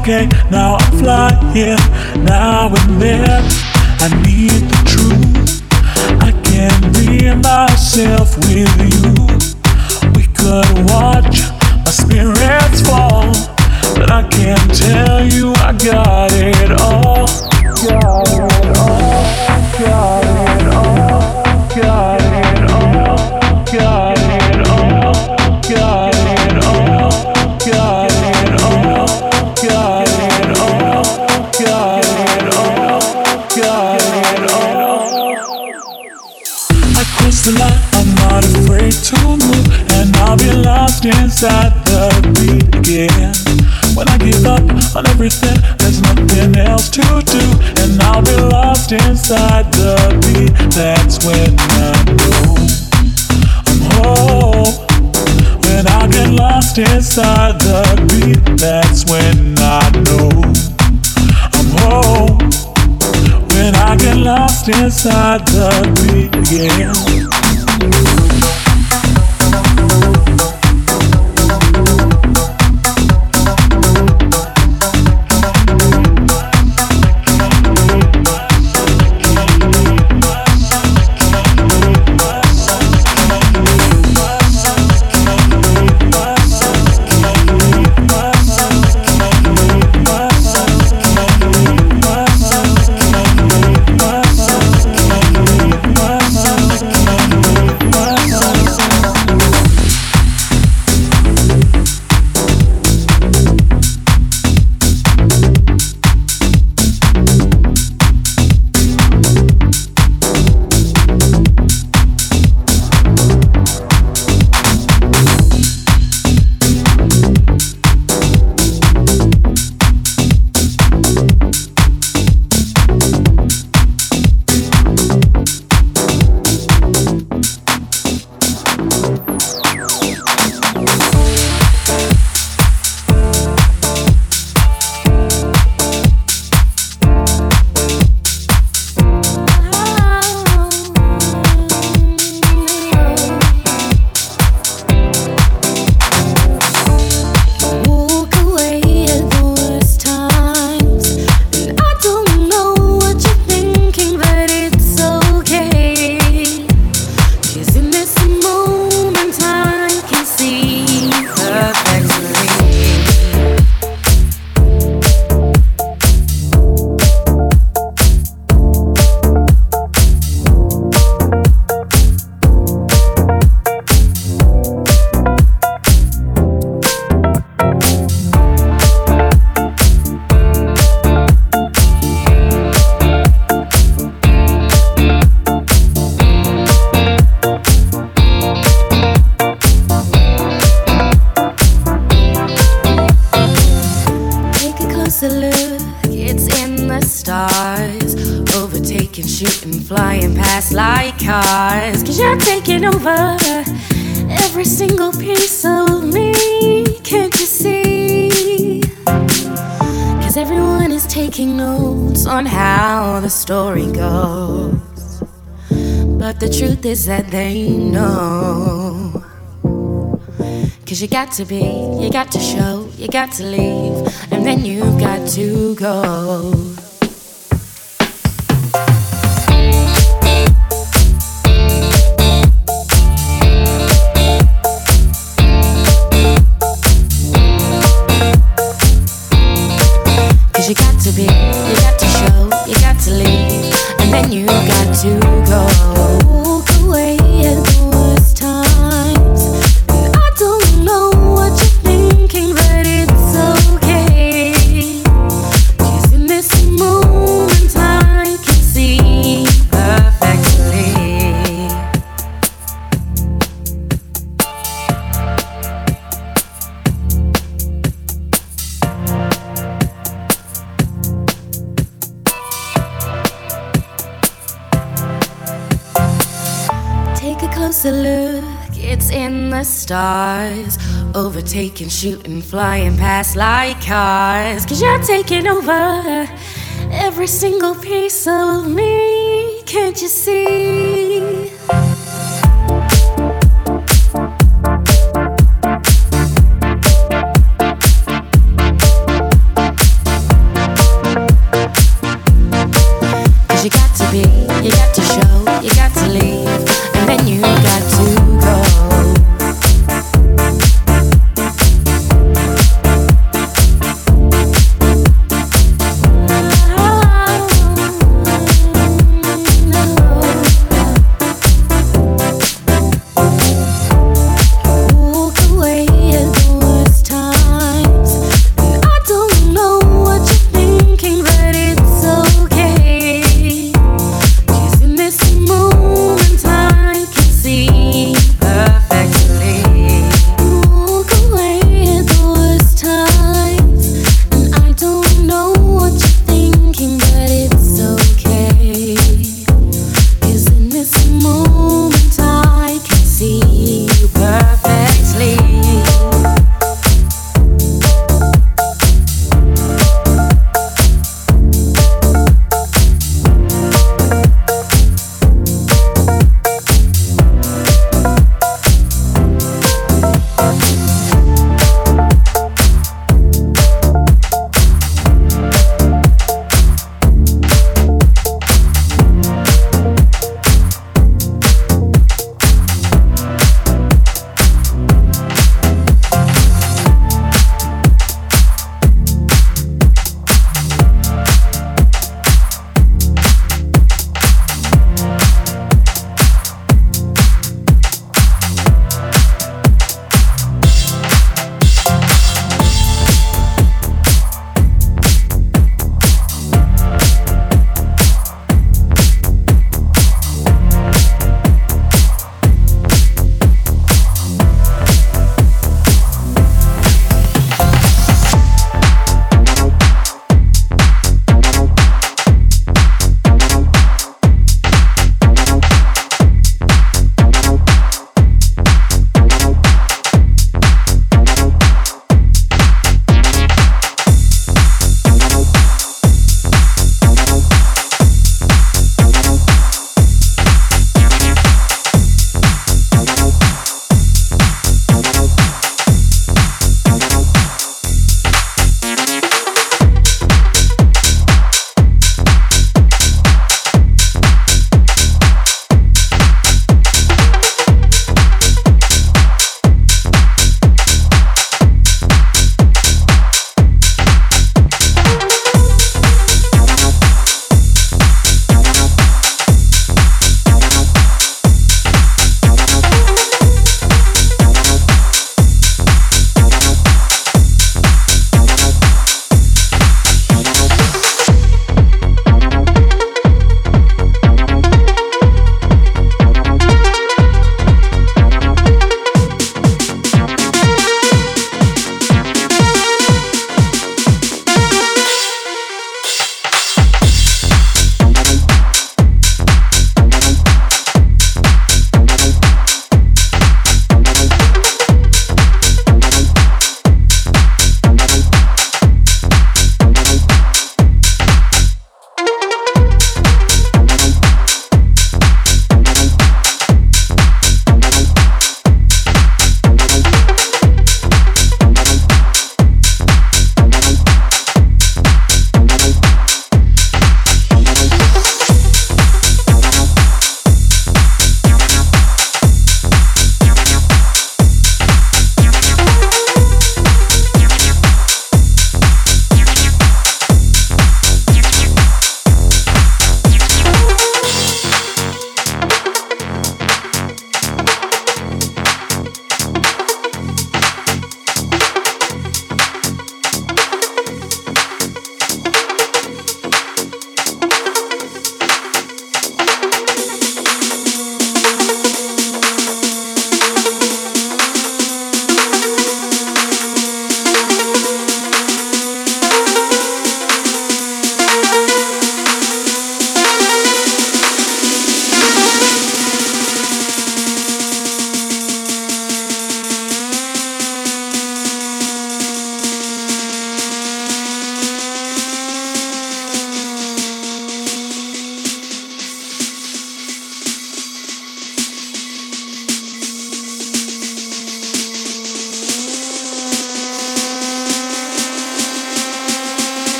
okay, now That's when I know I'm home. When I get lost inside the beat, that's when I know I'm home. When I get lost inside the beat, yeah. Got to be, you got to show, you got to leave, and then you've got to go. You got to be, you got to show, you got to leave, and then you got to go. Stars. Overtaking, shooting, flying past like cars. Cause you're taking over every single piece of me. Can't you see?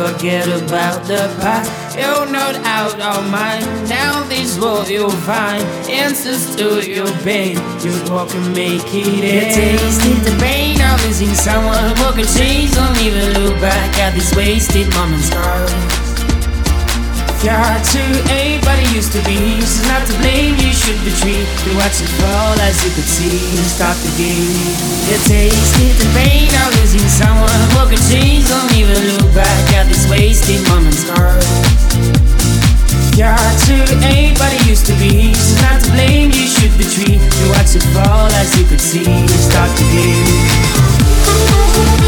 Forget about the past. You're not out of mind. Now this world you'll find answers to your pain. You walk and make it end. tasted the pain of losing someone. Walk and change, don't even look back at these wasted moments. Girl. Your heart to anybody used to be. She's not to blame, you should retreat. You watch it fall as you could see. Stop the game. You tasted the pain of losing someone. Broken chains don't even look back at this wasted moments. Girl. Your heart to anybody used to be. She's not to blame, you should retreat. You watch it fall as you could see. Stop the game.